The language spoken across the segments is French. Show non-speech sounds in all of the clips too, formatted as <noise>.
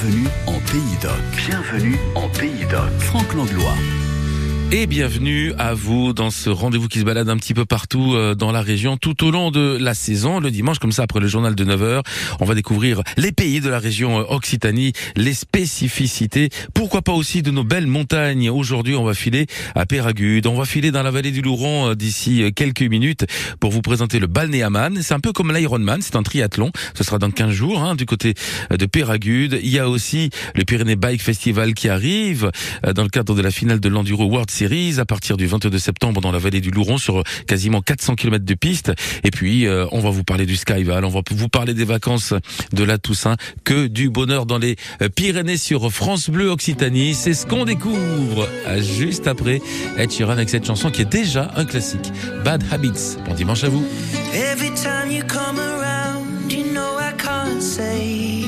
Bienvenue en Pays d'Oc. Bienvenue en Pays d'Oc. Franck Langlois. Et bienvenue à vous dans ce rendez-vous qui se balade un petit peu partout euh, dans la région tout au long de la saison. Le dimanche, comme ça, après le journal de 9h, on va découvrir les pays de la région euh, Occitanie, les spécificités, pourquoi pas aussi de nos belles montagnes. Aujourd'hui, on va filer à Péragude, on va filer dans la vallée du Louron euh, d'ici quelques minutes pour vous présenter le Balnéaman. C'est un peu comme l'Ironman, c'est un triathlon. Ce sera dans 15 jours hein, du côté de Péragude. Il y a aussi le Pyrénées Bike Festival qui arrive dans le cadre de la finale de l'Enduro World Series à partir du 22 septembre dans la vallée du Louron sur quasiment 400 km de piste. Et puis, euh, on va vous parler du Skyval, on va vous parler des vacances de la Toussaint, que du bonheur dans les euh, Pyrénées sur France Bleu Occitanie. C'est ce qu'on découvre euh, juste après Ed Sheeran avec cette chanson qui est déjà un classique. Bad Habits. Bon dimanche à vous. Every time you come around, you know I can't say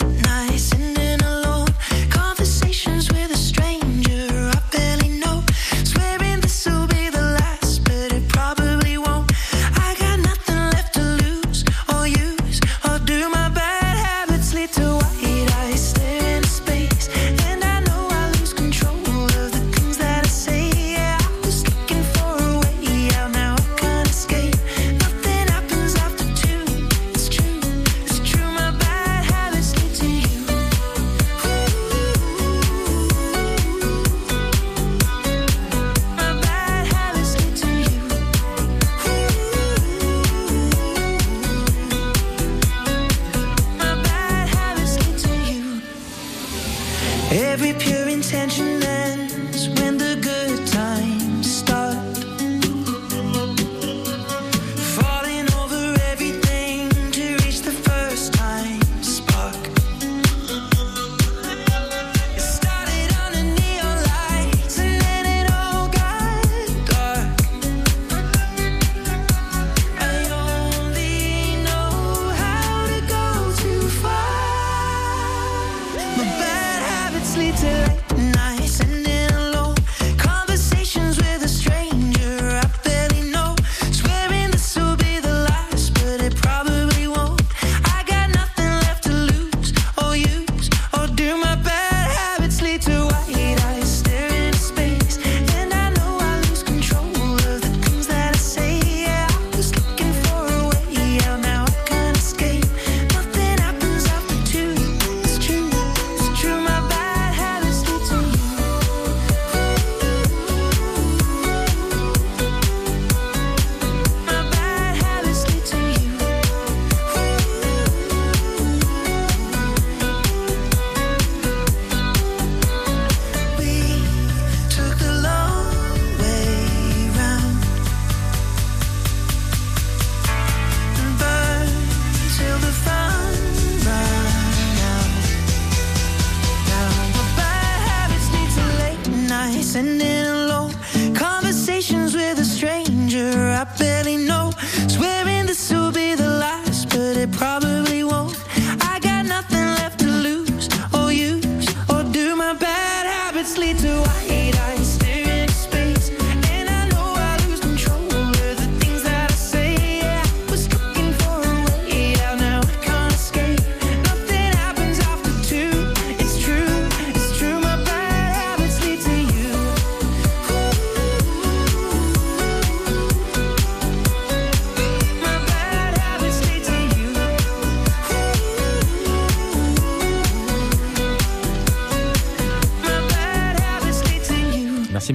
too late.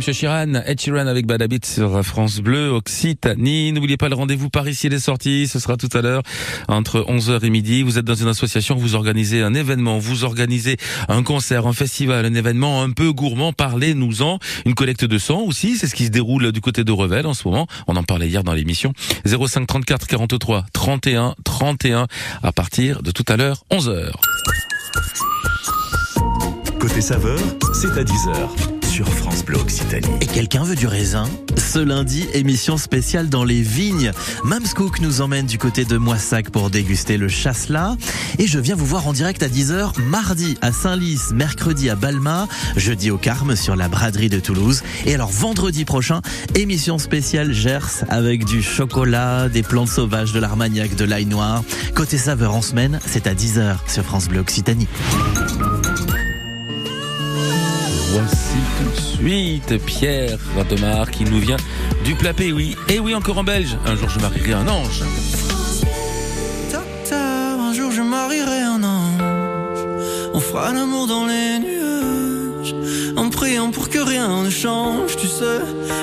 Monsieur Chiran, Ed Sheeran avec Bad sur France Bleu, Occitanie. N'oubliez pas le rendez-vous par ici les sorties. Ce sera tout à l'heure entre 11h et midi. Vous êtes dans une association, vous organisez un événement, vous organisez un concert, un festival, un événement un peu gourmand. Parlez-nous-en. Une collecte de sang aussi. C'est ce qui se déroule du côté de Revel en ce moment. On en parlait hier dans l'émission. 05 34 43 31 31 à partir de tout à l'heure 11h. Côté saveur, c'est à 10h sur France Bleu Occitanie. Et quelqu'un veut du raisin? Ce lundi, émission spéciale dans les vignes. Mamscook nous emmène du côté de Moissac pour déguster le chasselas. Et je viens vous voir en direct à 10h, mardi à Saint-Lys, mercredi à Balma, jeudi au Carme sur la braderie de Toulouse. Et alors vendredi prochain, émission spéciale Gers avec du chocolat, des plantes sauvages, de l'armagnac, de l'ail noir. Côté saveur en semaine, c'est à 10h sur France Bleu Occitanie. Tout de suite Pierre Rademar qui nous vient du plat oui. Et oui, encore en belge. Un jour je marierai un ange. Docteur, un jour je marierai un ange. On fera l'amour dans les nuages. En priant pour que rien ne change, tu sais.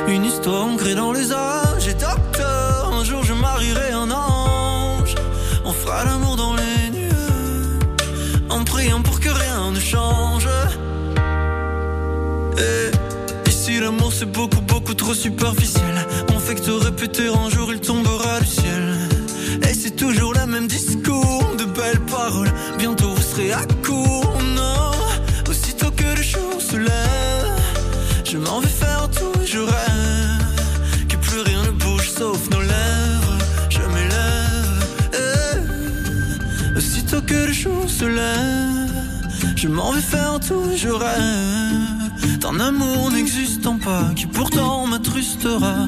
Une histoire ancrée dans les âges. Et docteur, un jour je marierai un ange. On fera l'amour dans les nuages. En priant pour que rien ne change. Et ici l'amour c'est beaucoup beaucoup trop superficiel. On fait répéter un jour il tombera du ciel. Et c'est toujours le même discours De belles paroles. Bientôt vous serez à court Non. Aussitôt que le jour se lève Je m'en vais faire tout je rêve Que plus rien ne bouge sauf nos lèvres Je m'élève. Eh. Aussitôt que le jour se lève Je m'en vais faire tout je rêve d'un amour n'existant pas qui pourtant m'attrustera.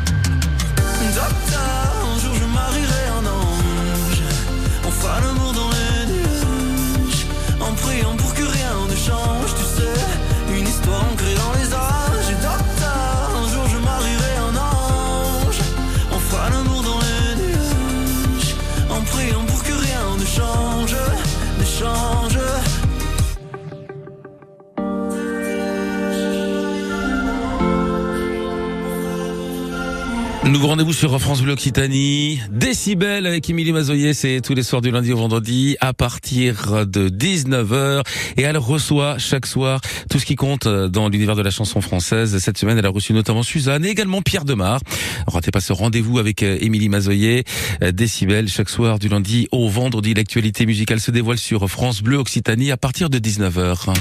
Marierai un ange. On fera l'amour dans Nouveau rendez-vous sur France Bleu Occitanie. Décibel avec Émilie Mazoyer, c'est tous les soirs du lundi au vendredi à partir de 19h. Et elle reçoit chaque soir tout ce qui compte dans l'univers de la chanson française. Cette semaine, elle a reçu notamment Suzanne et également Pierre Demar. Ratez pas ce rendez-vous avec Émilie Mazoyer. Décibel chaque soir du lundi au vendredi. L'actualité musicale se dévoile sur France Bleu Occitanie à partir de 19h.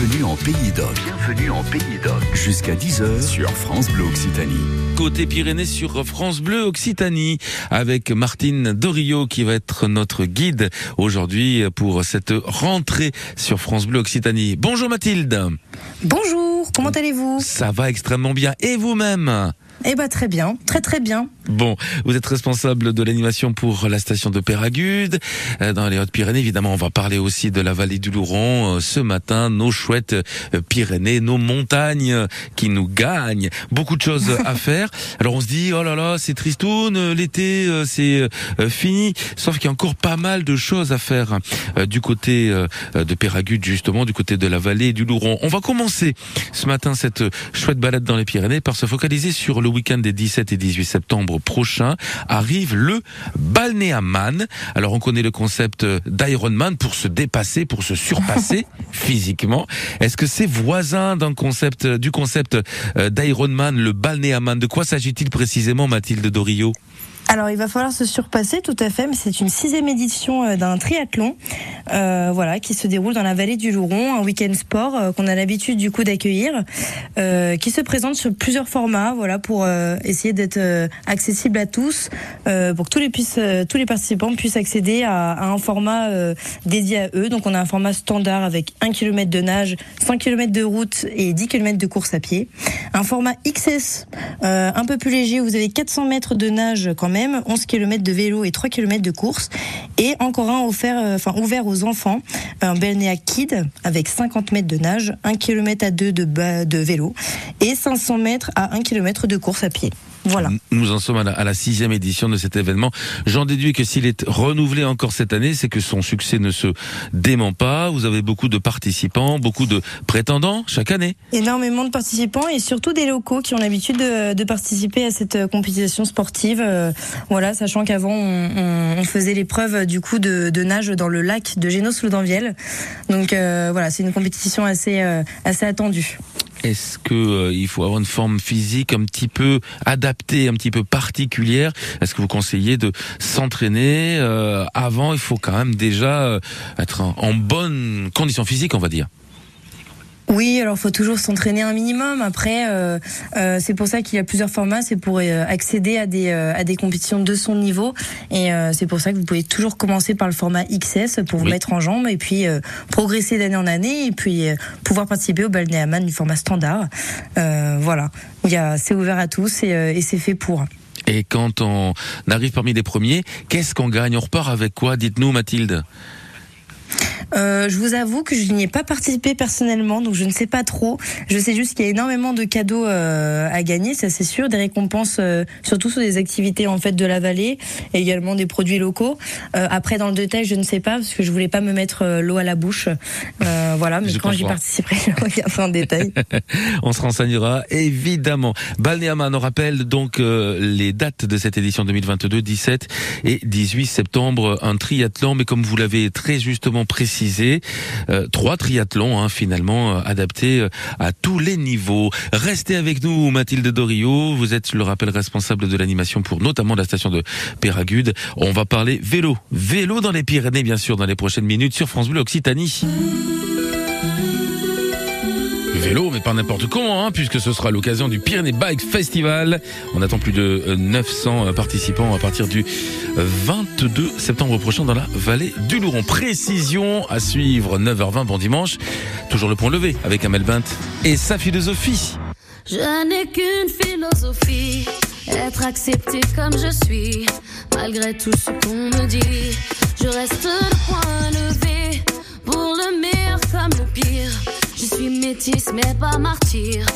Bienvenue en Pays d'Oc. Bienvenue en Pays d'Oc. Jusqu'à 10h sur France Bleu Occitanie. Côté Pyrénées sur France Bleu Occitanie avec Martine Dorio qui va être notre guide aujourd'hui pour cette rentrée sur France Bleu Occitanie. Bonjour Mathilde. Bonjour, comment allez-vous Ça va extrêmement bien. Et vous-même Eh ben très bien, très très bien. Bon, vous êtes responsable de l'animation pour la station de Péragude, euh, dans les Hautes-Pyrénées. Évidemment, on va parler aussi de la vallée du Louron euh, ce matin, nos chouettes euh, Pyrénées, nos montagnes qui nous gagnent. Beaucoup de choses à <laughs> faire. Alors on se dit, oh là là, c'est tristoun, l'été c'est fini. Sauf qu'il y a encore pas mal de choses à faire du côté de Péragude, justement, du côté de la vallée du Louron. On va commencer ce matin cette chouette balade dans les Pyrénées par se focaliser sur le week-end des 17 et 18 septembre prochain arrive le Balnéaman. Alors on connaît le concept d'Ironman pour se dépasser, pour se surpasser <laughs> physiquement. Est-ce que c'est voisin d'un concept, du concept d'Ironman, le Balnéaman De quoi s'agit-il précisément, Mathilde Dorio Alors, il va falloir se surpasser, tout à fait, mais c'est une sixième édition euh, d'un triathlon, euh, voilà, qui se déroule dans la vallée du Louron, un week-end sport euh, qu'on a l'habitude du coup d'accueillir, euh, qui se présente sur plusieurs formats, voilà, pour euh, essayer d'être accessible à tous, pour que tous les puissent, tous les participants puissent accéder à, un format dédié à eux. Donc, on a un format standard avec 1 km de nage, 5 km de route et 10 km de course à pied. Un format XS, un peu plus léger, vous avez 400 mètres de nage quand même 11 km de vélo et 3 km de course. Et encore un offert, euh, ouvert aux enfants, un Belnéa Kid avec 50 mètres de nage, 1 km à 2 de, de vélo et 500 mètres à 1 km de course à pied. Voilà. Nous en sommes à la, à la sixième édition de cet événement. J'en déduis que s'il est renouvelé encore cette année, c'est que son succès ne se dément pas. Vous avez beaucoup de participants, beaucoup de prétendants chaque année. Énormément de participants et surtout des locaux qui ont l'habitude de, de participer à cette euh, compétition sportive. Euh, voilà, sachant qu'avant on, on- on faisait l'épreuve euh, du coup de, de nage dans le lac de Génos-Laudanvielle. Donc euh, voilà, c'est une compétition assez euh, assez attendue. Est-ce que euh, il faut avoir une forme physique un petit peu adaptée, un petit peu particulière? Est-ce que vous conseillez de s'entraîner euh, avant? Il faut quand même déjà euh, être en, en bonne condition physique, on va dire. Oui, alors faut toujours s'entraîner un minimum. Après, euh, euh, c'est pour ça qu'il y a plusieurs formats. C'est pour euh, accéder à des à des compétitions de son niveau. Et c'est pour ça que vous pouvez toujours commencer par le format XS pour vous Oui. mettre en jambes et puis progresser d'année en année et puis pouvoir participer au Balnéaman du format standard. Voilà, il y a c'est ouvert à tous et, et c'est fait pour. Et quand on arrive parmi les premiers, qu'est-ce qu'on gagne? On repart avec quoi? Dites-nous, Mathilde. Euh, je vous avoue que je n'y ai pas participé personnellement, donc je ne sais pas trop. Je sais juste qu'il y a énormément de cadeaux euh, à gagner, ça c'est sûr, des récompenses euh, surtout sur des activités en fait de la vallée, et également des produits locaux. Euh, après dans le détail, je ne sais pas parce que je voulais pas me mettre euh, l'eau à la bouche. Euh, voilà, mais Je quand j'y participerai, je <laughs> regarderai en détail. <laughs> On se renseignera évidemment. Balnéaman, on rappelle donc les dates de cette édition 2022, 17 et 18 septembre, un triathlon, mais comme vous l'avez très justement précisé, euh, trois triathlons hein, finalement euh, adaptés euh, à tous les niveaux. Restez avec nous, Mathilde Dorio. Vous êtes, le rappelle, responsable de l'animation pour notamment la station de Péragude. On va parler vélo, vélo dans les Pyrénées, bien sûr, dans les prochaines minutes sur France Bleu Occitanie. Vélo, mais pas n'importe comment, hein, puisque ce sera l'occasion du Pyrénées Bike Festival. On attend plus de euh, 900 euh, participants à partir du euh, 22 septembre prochain dans la vallée du Louron. Précision à suivre, 9h20, bon dimanche. Toujours le point levé avec Amel Bint et sa philosophie. Je n'ai qu'une philosophie, être accepté comme je suis, malgré tout ce qu'on me dit. Je reste le point levé, pour le meilleur comme le pire. Je suis métisse mais pas martyr,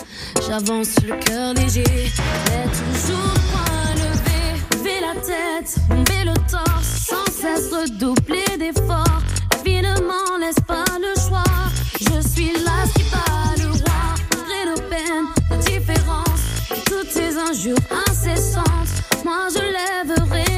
j'avance le cœur léger, mais toujours point levé. Lever la tête, lever le torse, sans cesse redoubler d'efforts. La laisse pas le choix, je suis là qui bat le roi. Malgré nos peines, nos différences, toutes ces injures incessantes, moi je lèverai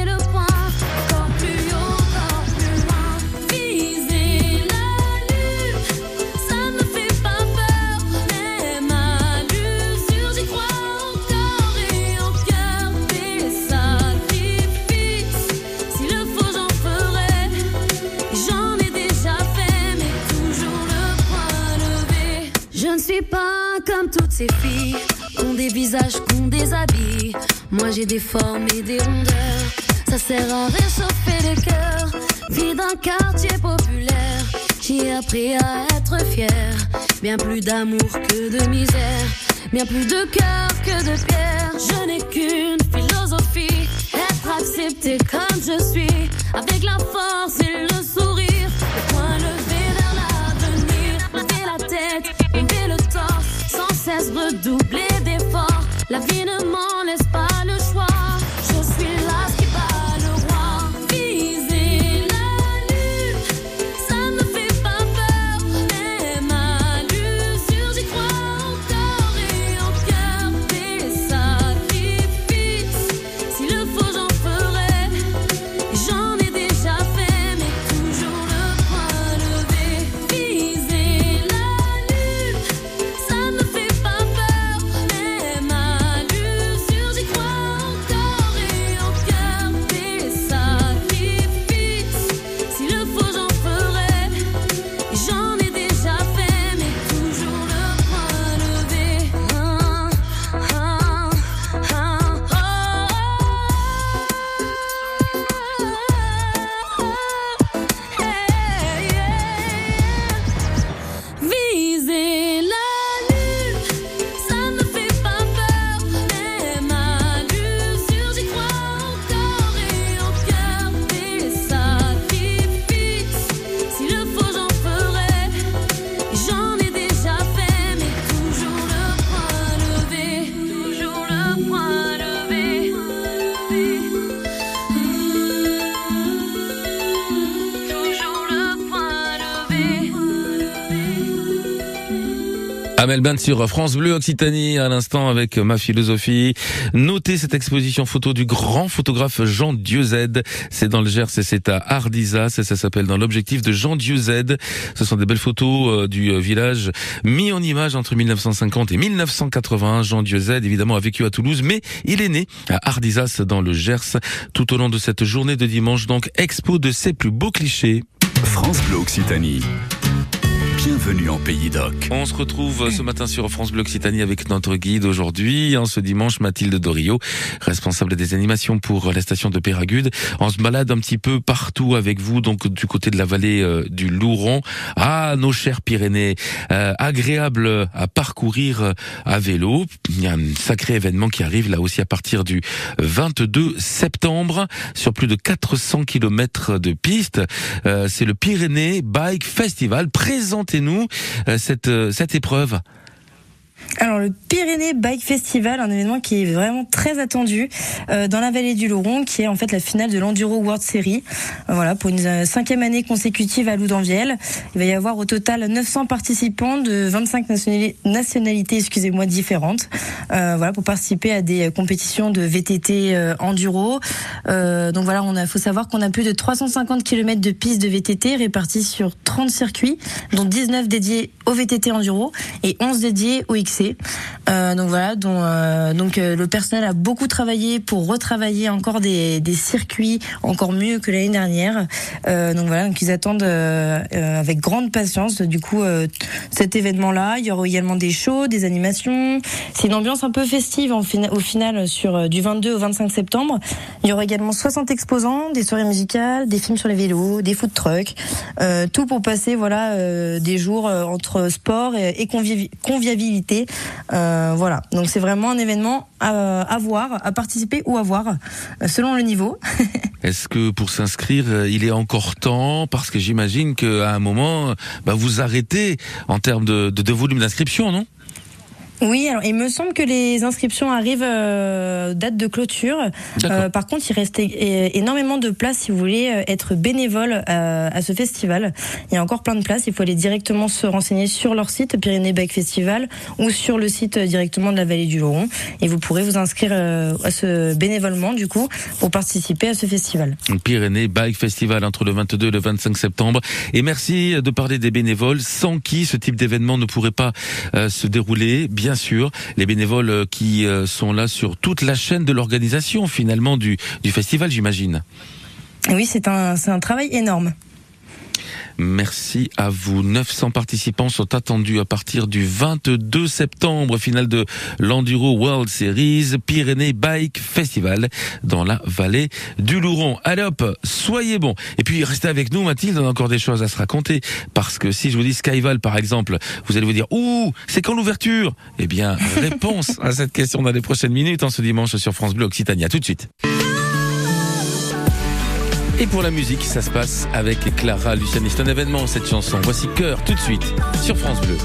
suis pas comme toutes ces filles, ont des visages, qui ont des habits. Moi j'ai des formes et des rondeurs, ça sert à réchauffer les cœurs. Vie d'un quartier populaire, j'ai appris à être fier. Bien plus d'amour que de misère, bien plus de cœur que de pierre. Je n'ai qu'une philosophie, être accepté comme je suis, avec la force et le sourire. Le point levé vers l'avenir, lever la tête, cesse redoubler d'efforts. La vie ne m'en laisse pas Amel sur France Bleu Occitanie à l'instant avec ma philosophie. Notez cette exposition photo du grand photographe Jean Dieuzède. C'est dans le Gers et c'est à Ardizas et ça s'appelle dans l'objectif de Jean Dieuzède. Ce sont des belles photos euh, du euh, village mis en image entre 1950 et 1981. Jean Dieuzède évidemment a vécu à Toulouse mais il est né à Ardizas dans le Gers tout au long de cette journée de dimanche donc expo de ses plus beaux clichés. France Bleu Occitanie. Bienvenue en Pays d'Oc. On se retrouve ce matin sur France Bleu Occitanie avec notre guide aujourd'hui, en ce dimanche, Mathilde Dorio, responsable des animations pour la station de Péragude. On se balade un petit peu partout avec vous, donc du côté de la vallée euh, du Louron. Ah, nos chers Pyrénées, euh, agréable à parcourir euh, à vélo. Il y a un sacré événement qui arrive là aussi à partir du 22 septembre sur plus de 400 km de pistes. C'est le Pyrénées Bike Festival présenté nous euh, cette, euh, cette épreuve alors le Pyrénées Bike Festival, un événement qui est vraiment très attendu euh, dans la vallée du Louron, qui est en fait la finale de l'Enduro World Series. Euh, voilà, pour une euh, cinquième année consécutive à Loudanviel. Il va y avoir au total 900 participants de 25 nationalités, excusez-moi, différentes. voilà, pour participer à des compétitions de VTT enduro. donc voilà, on faut savoir qu'on a plus de 350 km de pistes de VTT réparties sur 30 circuits, dont 19 dédiés au VTT enduro et 11 dédiés au Euh, donc voilà, dont, euh, donc euh, le personnel a beaucoup travaillé pour retravailler encore des, des circuits encore mieux que l'année dernière. donc voilà, donc ils attendent avec grande patience du coup cet événement-là. Il y aura également des shows, des animations. C'est une ambiance un peu festive en au final sur du 22 au 25 septembre. Il y aura également 60 exposants, des soirées musicales, des films sur les vélos, des food trucks, tout pour passer voilà des jours entre sport et, et convivialité euh, voilà, donc c'est vraiment un événement à, à, voir, à participer ou à voir, euh, selon le niveau. <laughs> Est-ce que pour s'inscrire, euh, il est encore temps? Parce que j'imagine qu'à un moment, bah, vous arrêtez en termes de volume d'inscription, non? Oui, alors il me semble que les inscriptions arrivent euh, date de clôture. Euh, par contre, il reste énormément de places si vous voulez euh, être bénévole euh, à, ce festival. Il y a encore plein de places. Il faut aller directement se renseigner sur leur site Pyrénées Bike Festival ou sur le site directement de la Vallée du Lauron. Et vous pourrez vous inscrire à ce bénévolement du coup pour participer à ce festival. Pyrénées Bike Festival entre le 22 et le 25 septembre. Et merci de parler des bénévoles sans qui ce type d'événement ne pourrait pas se dérouler. Bien bien sûr, les bénévoles euh, qui euh, sont là sur toute la chaîne de l'organisation finalement du, festival, j'imagine. Oui, c'est un travail énorme. Merci à vous. 900 participants sont attendus à partir du 22 septembre, finale de l'Enduro World Series Pyrénées Bike Festival dans la vallée du Louron. Allez hop, soyez bons. Et puis restez avec nous Mathilde, on a encore des choses à se raconter parce que si je vous dis Skyval par exemple, vous allez vous dire ouh, c'est quand l'ouverture? Eh bien, réponse <laughs> à cette question dans les prochaines minutes en ce dimanche sur France Bleu Occitania. tout de suite. Et pour la musique, ça se passe avec Clara Luciani. C'est un événement, cette chanson. Voici Cœur, tout de suite, sur France Bleu.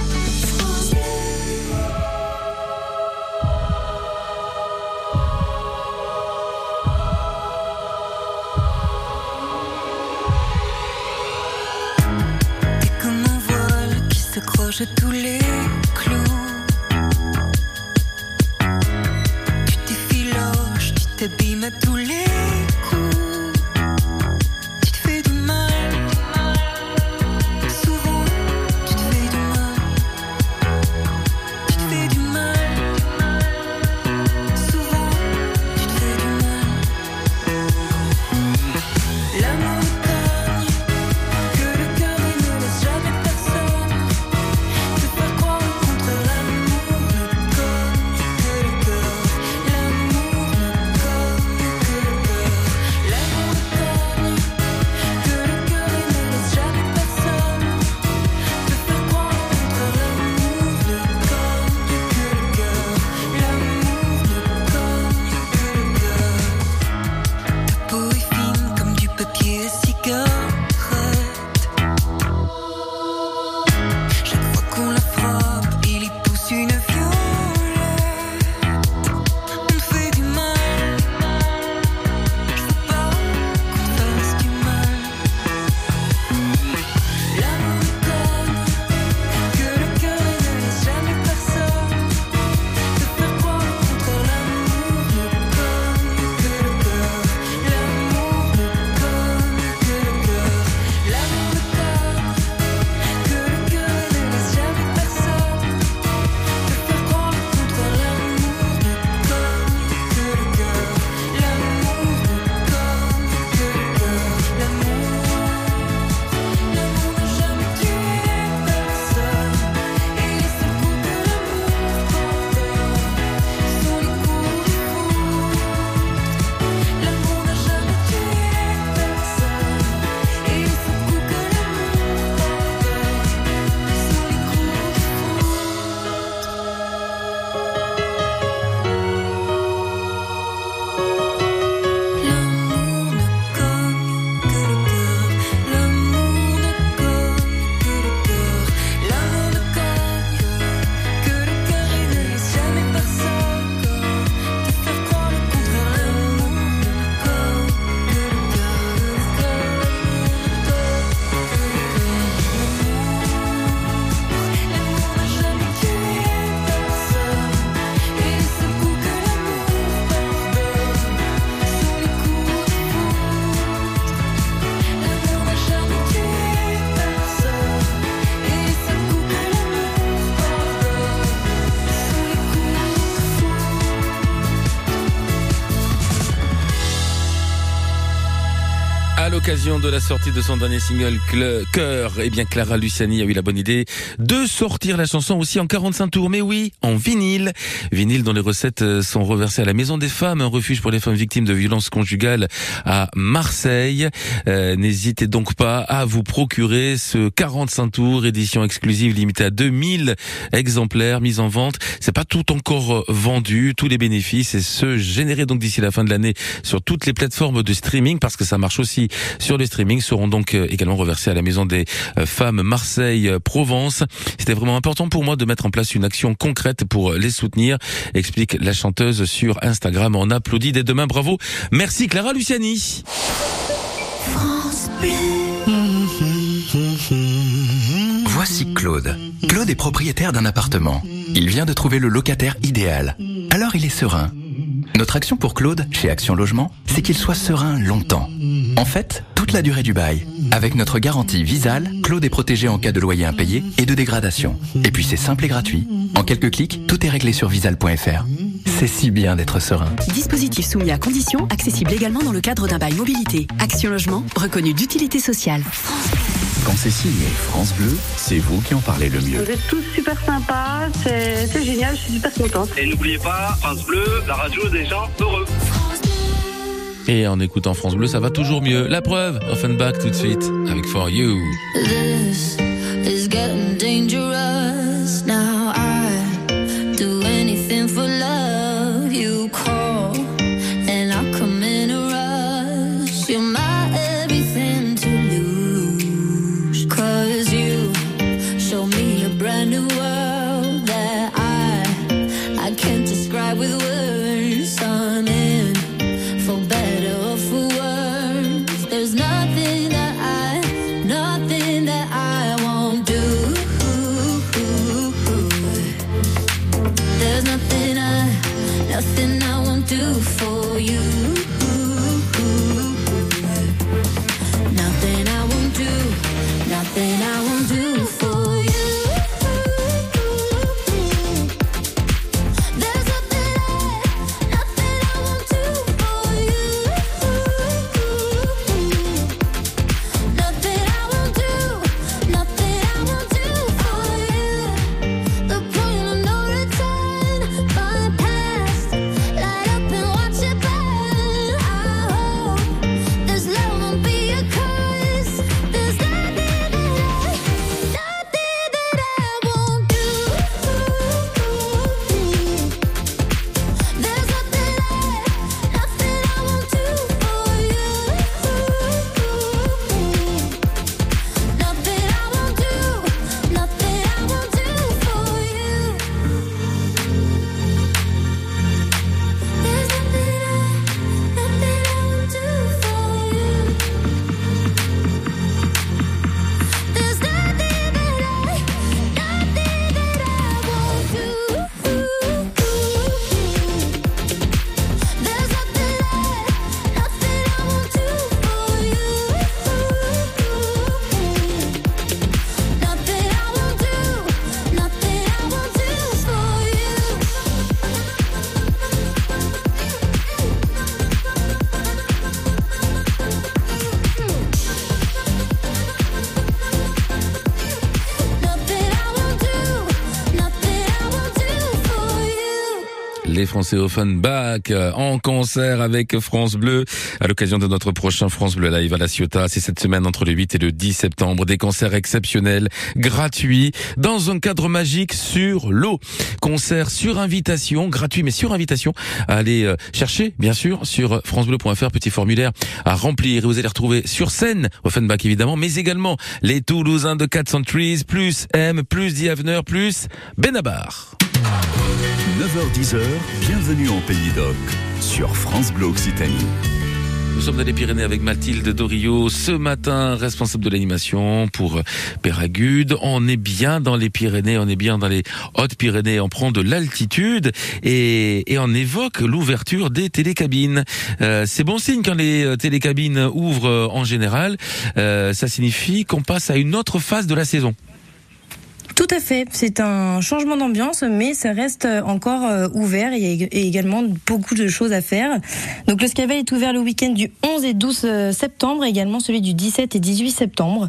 De la sortie de son dernier single Cœur, eh bien Clara Luciani a eu la bonne idée de sortir la chanson aussi en 45 tours, mais oui, en vinyle. Vinyle dont les recettes euh, sont reversées à la Maison des Femmes, un refuge pour les femmes victimes de violences conjugales à Marseille. Euh, n'hésitez donc pas à vous procurer ce 45 tours, édition exclusive limitée à 2000 exemplaires mis en vente. C'est pas tout encore euh, vendu, tous les bénéfices et ce générés donc d'ici la fin de l'année sur toutes les plateformes de streaming parce que ça marche aussi sur le streaming seront donc euh, également reversés à la Maison des euh, Femmes Marseille-Provence. C'était vraiment important pour moi de mettre en place une action concrète pour les soutenir, explique la chanteuse sur Instagram. On applaudit dès demain. Bravo. Merci Clara Luciani. France Voici Claude. Claude est propriétaire d'un appartement. Il vient de trouver le locataire idéal. Alors il est serein. Notre action pour Claude, chez Action Logement, c'est qu'il soit serein longtemps. En fait, toute la durée du bail. Avec notre garantie Visal, Claude est protégé en cas de loyer impayé et de dégradation. Et puis c'est simple et gratuit. En quelques clics, tout est réglé sur visal.fr. C'est si bien d'être serein. Dispositif soumis à conditions, accessible également dans le cadre d'un bail mobilité. Action Logement, reconnu d'utilité sociale. Quand c'est signé France Bleu, c'est vous qui en parlez le mieux. Vous êtes tous super sympas, c'est c'est génial, je suis super contente. Et n'oubliez pas, France Bleu, la radio des gens heureux. Et en écoutant France Bleu, ça va toujours mieux. La preuve, Offenbach tout de suite avec For You. This is getting dangerous Français Offenbach euh, en concert avec France Bleu à l'occasion de notre prochain France Bleu Live à La Ciotat. C'est cette semaine entre le 8 et le 10 septembre. Des concerts exceptionnels, gratuits, dans un cadre magique sur l'eau. Concert sur invitation, gratuit mais sur invitation. À aller euh, chercher, bien sûr, sur francebleu.fr, petit formulaire à remplir. Et vous allez retrouver sur scène Offenbach évidemment, mais également les Toulousains de 400 Trees, plus M, plus The plus Benabar. 9h10h, bienvenue en Pays d'Oc sur France Bleu Occitanie. Nous sommes dans les Pyrénées avec Mathilde Dorio ce matin, responsable de l'animation pour Péragude. On est bien dans les Pyrénées, on est bien dans les Hautes-Pyrénées, on prend de l'altitude et, on évoque l'ouverture des télécabines. Euh, c'est bon signe quand les euh, télécabines ouvrent euh, en général. Ça signifie qu'on passe à une autre phase de la saison. Tout à fait, c'est un changement d'ambiance, mais ça reste euh, encore euh, ouvert. Il y a également beaucoup de choses à faire. Donc le Skyval est ouvert le week-end du 11 et 12 euh, septembre, et également celui du 17 et 18 septembre.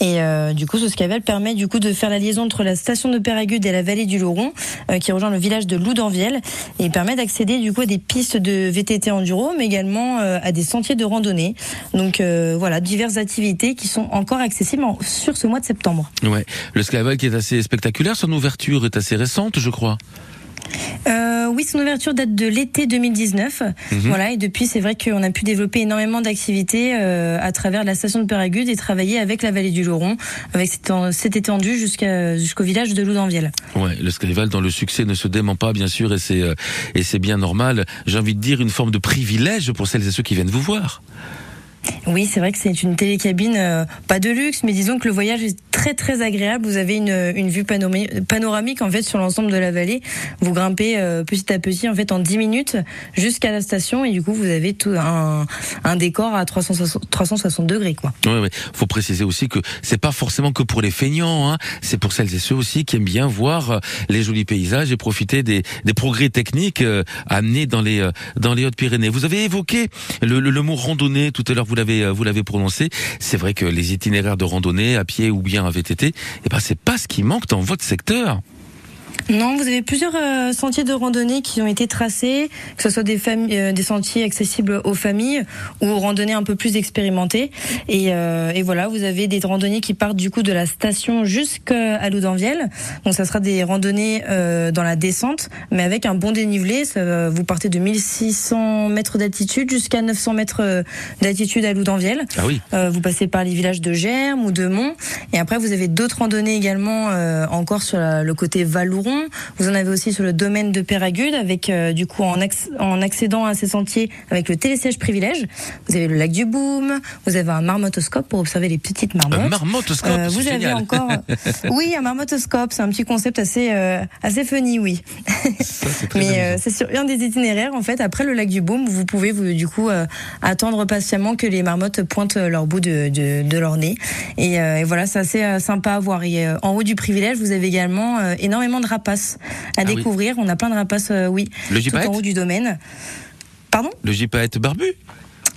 Et du coup, ce Skyval permet du coup de faire la liaison entre la station de Péragude et la vallée du Lauron, qui rejoint le village de Loudanviel, et permet d'accéder du coup à des pistes de VTT enduro, mais également à des sentiers de randonnée. Donc voilà, diverses activités qui sont encore accessibles sur ce mois de septembre. Ouais, le Skyval qui est assez spectaculaire, son ouverture est assez récente, je crois. Euh, oui, son ouverture date de l'été 2019. Mhm. Voilà, et depuis, c'est vrai qu'on a pu développer énormément d'activités euh, à travers la station de Péragude et travailler avec la vallée du Lauron, avec cette, cette étendue jusqu'à jusqu'au village de Loudanviel. Ouais, le Skyval dans le succès ne se dément pas, bien sûr, et c'est euh, et c'est bien normal. J'ai envie de dire une forme de privilège pour celles et ceux qui viennent vous voir. Oui, c'est vrai que c'est une télécabine, euh, pas de luxe, mais disons que le voyage est très très agréable. Vous avez une, une vue panorami- panoramique en fait sur l'ensemble de la vallée. Vous grimpez euh, petit à petit en fait en 10 minutes jusqu'à la station et du coup vous avez tout un, un décor à 360, 360 degrés quoi. Ouais, ouais. Faut préciser aussi que c'est pas forcément que pour les feignants, hein. c'est pour celles et ceux aussi qui aiment bien voir euh, les jolis paysages et profiter des, des progrès techniques euh, amenés dans les euh, dans les Hautes-Pyrénées. Vous avez évoqué le, le mot randonnée tout à l'heure, vous l'avez euh, vous prononcé. C'est vrai que les itinéraires de randonnée à pied ou bien à VTT, eh ben c'est pas ce qui manque dans votre secteur. Non, vous avez plusieurs euh, sentiers de randonnée qui ont été tracés, que ce soit des, familles, euh, des sentiers accessibles aux familles ou aux randonnées un peu plus expérimentées. Et, euh, et voilà, vous avez des randonnées qui partent du coup de la station jusqu'à Loudanviel. Donc ça sera des randonnées euh, dans la descente, mais avec un bon dénivelé. Ça, va- vous partez de 1600 mètres d'altitude jusqu'à 900 mètres euh, d'altitude à Loudanviel. Ah oui. Euh, vous passez par les villages de Germes ou de Mont. Et après, vous avez d'autres randonnées également euh, encore sur la- le côté Vous en avez aussi sur le domaine de Péragude, avec du du coup en, acc- en accédant à ces sentiers avec le télésiège privilège. Vous avez le lac du Boom, vous avez un marmotoscope pour observer les petites marmottes. Un marmotoscope, Euh, vous avez encore, <laughs> oui, un marmotoscope, c'est un petit concept assez euh, assez funny, oui. <laughs> Mais euh, c'est sur un des itinéraires en fait. Après le lac du Baume, vous pouvez vous, du coup euh, attendre patiemment que les marmottes pointent leur bout de, de, de leur nez. Et, euh, et voilà, c'est assez euh, sympa à voir. Et euh, en haut du privilège, vous avez également euh, énormément de rapaces à Ah oui. découvrir. On a plein de rapaces, euh, oui, Le tout en haut du domaine. Pardon? Le gypaète barbu?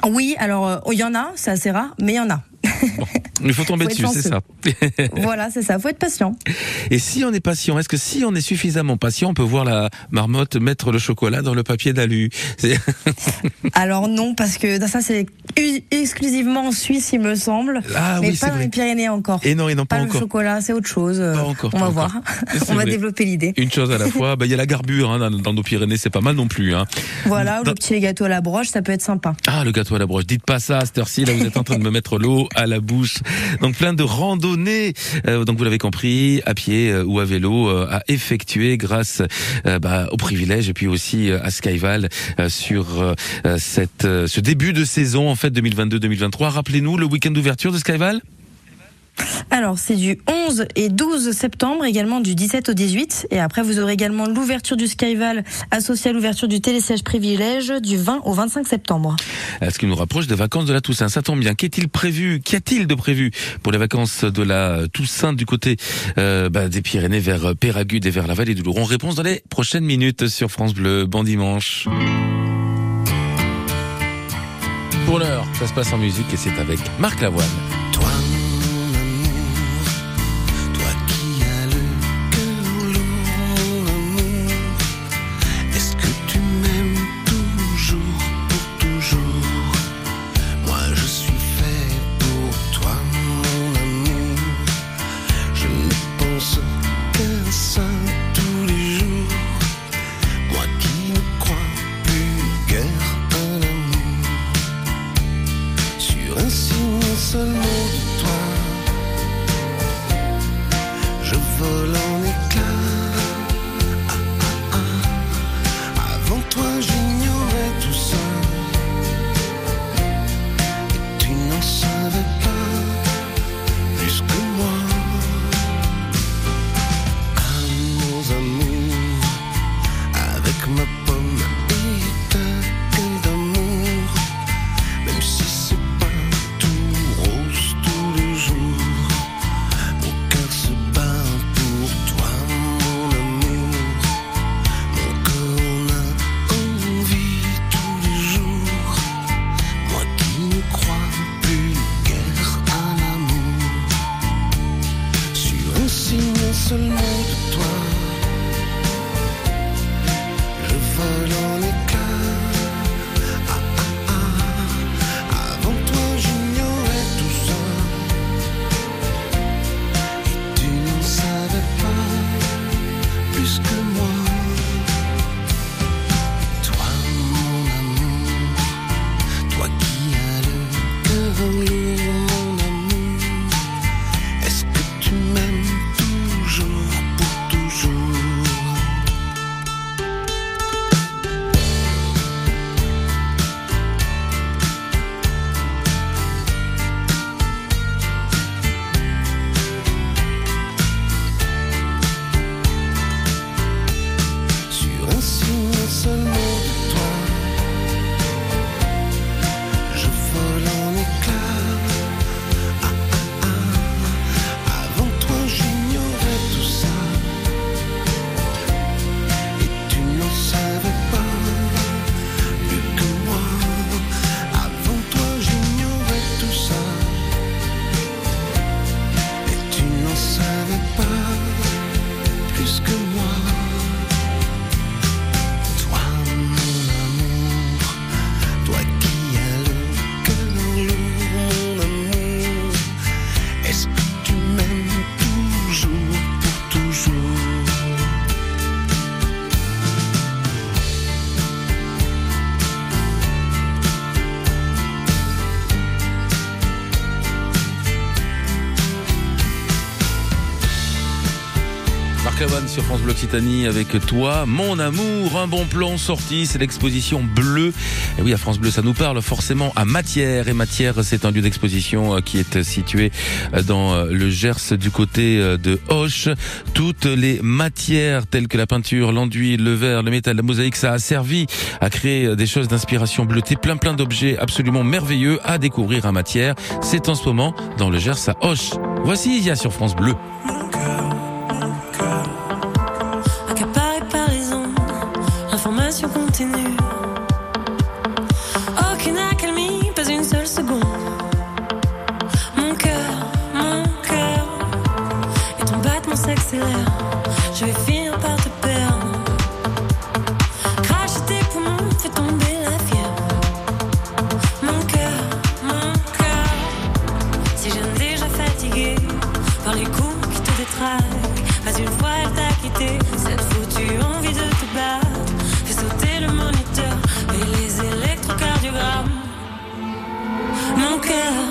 Oui, alors euh, il y en a, c'est assez rare, mais il y en a. <laughs> Il faut tomber Faut dessus, c'est ça. <laughs> voilà, c'est ça. Faut être patient. Et si on est patient, est-ce que si on est suffisamment patient, on peut voir la marmotte mettre le chocolat dans le papier d'alu <laughs> <laughs> Alors non, parce que ça c'est exclusivement en Suisse, il me semble. Ah mais oui, pas dans vrai. les Pyrénées encore. Et non, et non, pas pas le encore. chocolat, c'est autre chose. Euh, encore, On pas va encore. voir. On va développer l'idée. Une chose à la fois, bah, il y a la garbure hein, dans, dans nos Pyrénées, c'est pas mal non plus. Hein. Voilà, ou Dans- le petit gâteau à la broche, ça peut être sympa. Ah, le gâteau à la broche. Dites pas ça à cette heure-ci. Là, vous êtes en train de me mettre l'eau à la bouche. Donc, plein de randonnées. euh, donc, vous l'avez compris, à pied euh, ou à vélo, euh, à effectuer grâce bah, au privilège et puis aussi à Skyval sur cette, ce début de saison en fait 2022-2023. Rappelez-nous le week-end d'ouverture de Skyval? Alors, c'est du 11 et 12 septembre, également du 17 au 18. Et après, vous aurez également l'ouverture du Skyval associée à l'ouverture du télésiège privilège du 20 au 25 septembre. Euh, Ce qui nous rapproche des vacances de la Toussaint. Ça tombe bien. Qu'est-il prévu? Qu'y a-t-il de prévu pour les vacances de la Toussaint du côté euh, bah, des Pyrénées vers euh, Péragude et vers la vallée du Louron Réponse dans les prochaines minutes sur France Bleu. Bon dimanche. Pour l'heure, ça se passe en musique et c'est avec Marc Lavoine. azul Avec toi. Mon amour, un bon plan sorti, c'est l'exposition bleue. Et oui, à France Bleu, ça nous parle forcément à Matière. Et Matière, c'est un lieu d'exposition euh, qui est situé euh, dans euh, le Gers du côté de Hoche. Toutes les matières telles que la peinture, l'enduit, le verre, le métal, la mosaïque, ça a servi à créer des choses d'inspiration bleutée, plein plein d'objets absolument merveilleux à découvrir à Matière. C'est en ce moment dans le Gers à Hoche. Voici Isia sur France Bleu. girl.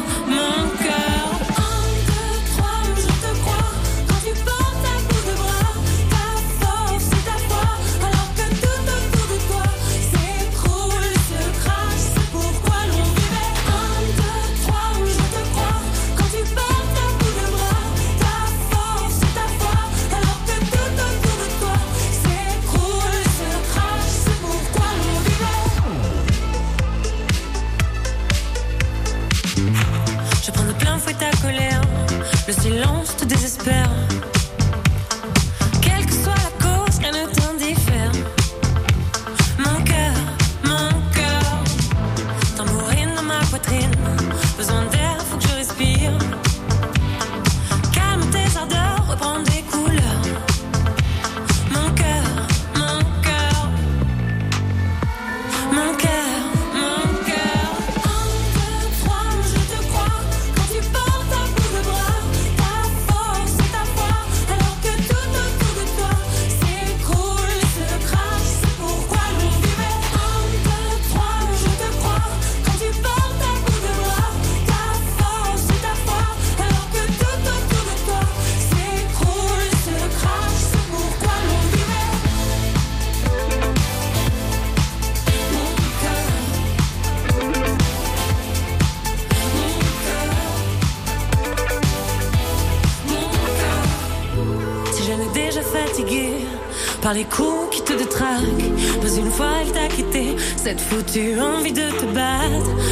cette foutue envie de te battre.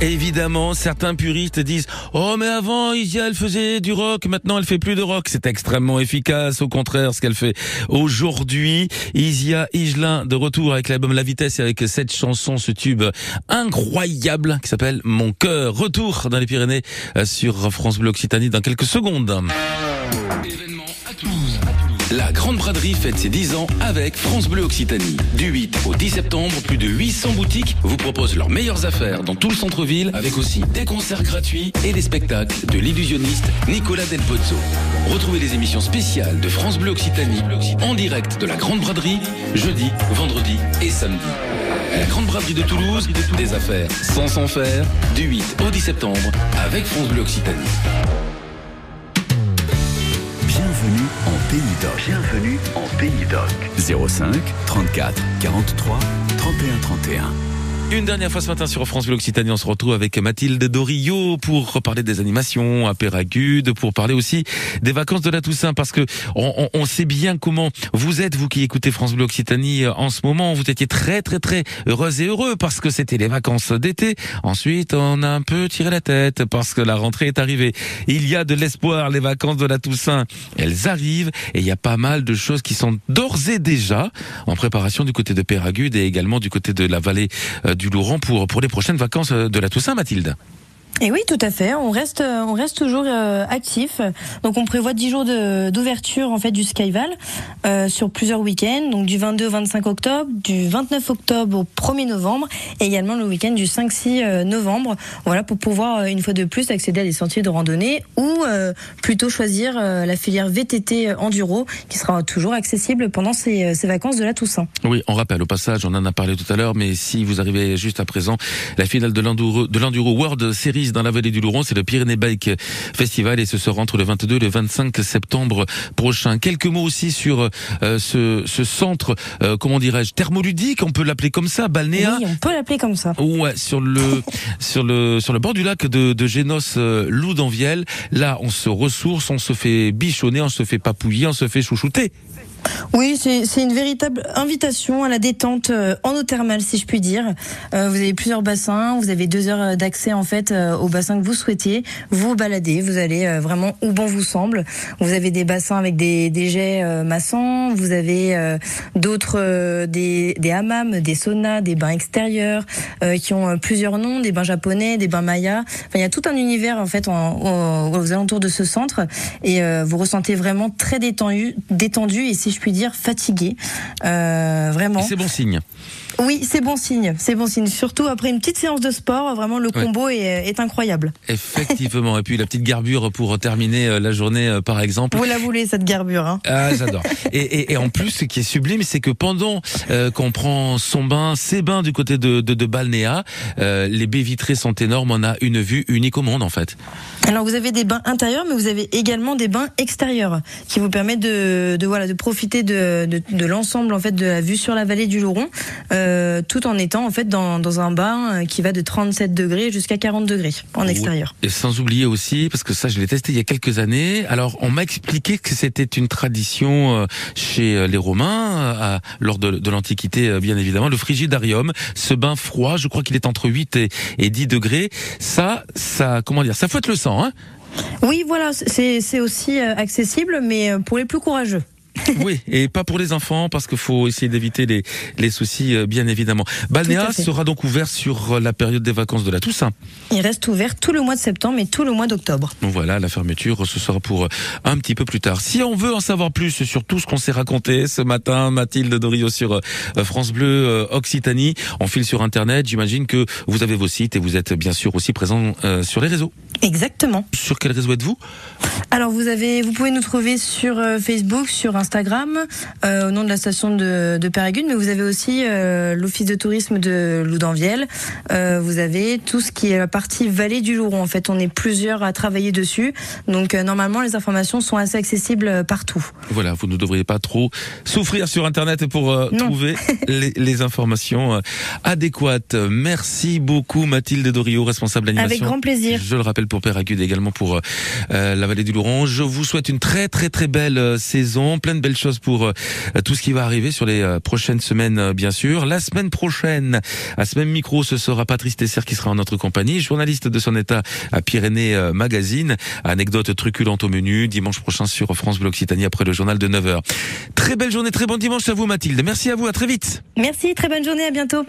Évidemment, certains puristes disent Oh mais avant Isia elle faisait du rock, maintenant elle fait plus de rock. C'est extrêmement efficace, au contraire ce qu'elle fait aujourd'hui. Isia Higelin de retour avec l'album La Vitesse et avec cette chanson, ce tube incroyable qui s'appelle Mon cœur. Retour dans les Pyrénées euh, sur France Bleu Occitanie dans quelques secondes. La Grande Braderie fête ses 10 ans avec France Bleu Occitanie. Du 8 au 10 septembre, plus de 800 boutiques vous proposent leurs meilleures affaires dans tout le centre-ville, avec aussi des concerts gratuits et des spectacles de l'illusionniste Nicolas Del Pozzo. Retrouvez les émissions spéciales de France Bleu Occitanie en direct de la Grande Braderie, jeudi, vendredi et samedi. La Grande Braderie de Toulouse, des affaires sans s'en faire, du 8 au 10 septembre avec France Bleu Occitanie. Bienvenue en Pays d'Oc. Bienvenue en Pays d'Oc. 05 34 43 31 31. Une dernière fois ce matin sur France Bleu Occitanie, on se retrouve avec Mathilde Dorio pour parler des animations à Péragude, pour parler aussi des vacances de la Toussaint, parce que on, on- on sait bien comment vous êtes, vous qui écoutez France Bleu Occitanie euh, en ce moment. Vous étiez très très très heureuse et heureux parce que c'était les vacances d'été. Ensuite, on a un peu tiré la tête parce que la rentrée est arrivée. Il y a de l'espoir, les vacances de la Toussaint, elles arrivent et il y a pas mal de choses qui sont d'ores et déjà en préparation du côté de Péragude et également du côté de la vallée euh, du Louran pour, pour les prochaines vacances euh, de la Toussaint, Mathilde. Et oui, tout à fait. On reste, on reste toujours euh, actif. Donc, on prévoit 10 jours d'ouverture en fait du Skyval euh, sur plusieurs week-ends. Donc, du 22 au 25 octobre, du 29 octobre au 1er novembre, et également le week-end du 5-6 euh, novembre. Voilà pour pouvoir euh, une fois de plus accéder à des sentiers de randonnée ou plutôt choisir la filière VTT enduro qui sera toujours accessible pendant ces, ces vacances de la Toussaint. Oui, on rappelle au passage, on en a parlé tout à l'heure, mais si vous arrivez juste à présent, la finale de l'Enduro World Series dans la vallée du Louron, c'est le Pyrénées Bike Festival et ce sera entre le 22 et le 25 septembre prochain. Quelques mots aussi sur euh, ce, ce centre, euh, comment dirais-je, thermoludique, on peut l'appeler comme ça, Balnéa. Oui, on peut l'appeler comme ça. Ouais, sur le <laughs> sur le sur le bord du lac de, de Génos euh, Loudanviel. Là, on se ressource, on se fait bichonner, on se fait papouiller, on se fait chouchouter. Oui, c'est c'est une véritable invitation à la détente euh, en eau thermale, si je puis dire. Euh, vous avez plusieurs bassins, vous avez deux heures d'accès en fait euh, au bassin que vous souhaitez. Vous baladez, vous allez euh, vraiment où bon vous semble. Vous avez des bassins avec des, des jets euh, maçons, vous avez euh, d'autres euh, des, des hammams, des saunas, des bains extérieurs euh, qui ont euh, plusieurs noms, des bains japonais, des bains mayas. Enfin, il y a tout un univers en fait en- aux, alentours de ce centre et euh, vous ressentez vraiment très détendu, détendu et si je puis dire fatigué. Euh, vraiment. C'est bon signe. Oui, c'est bon signe. C'est bon signe. Surtout après une petite séance de sport, vraiment le Ouais. combo est, est incroyable. Effectivement. Et puis la petite garbure pour terminer euh, la journée, euh, par exemple. Vous la voulez cette garbure hein Ah, j'adore. Et, et, et en plus, ce qui est sublime, c'est que pendant euh, qu'on prend son bain, ses bains du côté de, de, de Balnéa, euh, les baies vitrées sont énormes. On a une vue unique au monde, en fait. Alors vous avez des bains intérieurs, mais vous avez également des bains extérieurs qui vous permettent de, de voilà de profiter de, l'ensemble en fait de la vue sur la vallée du Louron, euh, tout en étant en fait dans, dans un bain euh, qui va de 37 degrés jusqu'à 40 degrés en extérieur. Et sans oublier aussi, parce que ça, je l'ai testé il y a quelques années. Alors, on m'a expliqué que c'était une tradition euh, chez les Romains, à- lors de, de l'Antiquité, bien évidemment, le frigidarium, ce bain froid. Je crois qu'il est entre 8 et, et 10 degrés. Ça, ça, comment dire, ça fouette le sang, hein? Oui, voilà, c'est aussi accessible, mais pour les plus courageux. <laughs> Oui, et pas pour les enfants, parce qu'il faut essayer d'éviter les, les soucis, euh, bien évidemment. Balnéa sera donc ouvert sur euh, la période des vacances de la Toussaint. Il reste ouvert tout le mois de septembre et tout le mois d'octobre. Donc voilà, la fermeture, ce sera pour euh, un petit peu plus tard. Si on veut en savoir plus sur tout ce qu'on s'est raconté ce matin, Mathilde Dorio sur France Bleu Occitanie, on file sur Internet. J'imagine que vous avez vos sites et vous êtes bien sûr aussi présent euh, sur les réseaux. Exactement. Sur quel réseau êtes-vous? Alors vous avez, vous pouvez nous trouver sur Facebook, sur Instagram, euh, au nom de la station de, de mais vous avez aussi euh, l'office de tourisme de Loudanviel. Euh, vous avez tout ce qui est la partie vallée du Louron. En fait, on est plusieurs à travailler dessus, donc normalement les informations sont assez accessibles partout. Voilà, vous ne devriez pas trop souffrir sur Internet pour trouver <laughs> les, les informations adéquates. Merci beaucoup Mathilde Dorio, responsable d'animation. Avec grand plaisir. Je le rappelle pour Péragude et également pour la vallée du Louron. Je vous souhaite une très très très belle saison, plein de belles choses pour euh, tout ce qui va arriver sur les euh, prochaines semaines, euh, bien sûr. La semaine prochaine, à ce même micro, ce sera Patrice Tesser qui sera en notre compagnie, journaliste de son état à Pyrénées Magazine. Anecdote truculente au menu, dimanche prochain sur France Bleu Occitanie après le journal de 9h. Très belle journée, très bon dimanche à vous Mathilde. Merci à vous, à très vite. Merci, très bonne journée, à bientôt.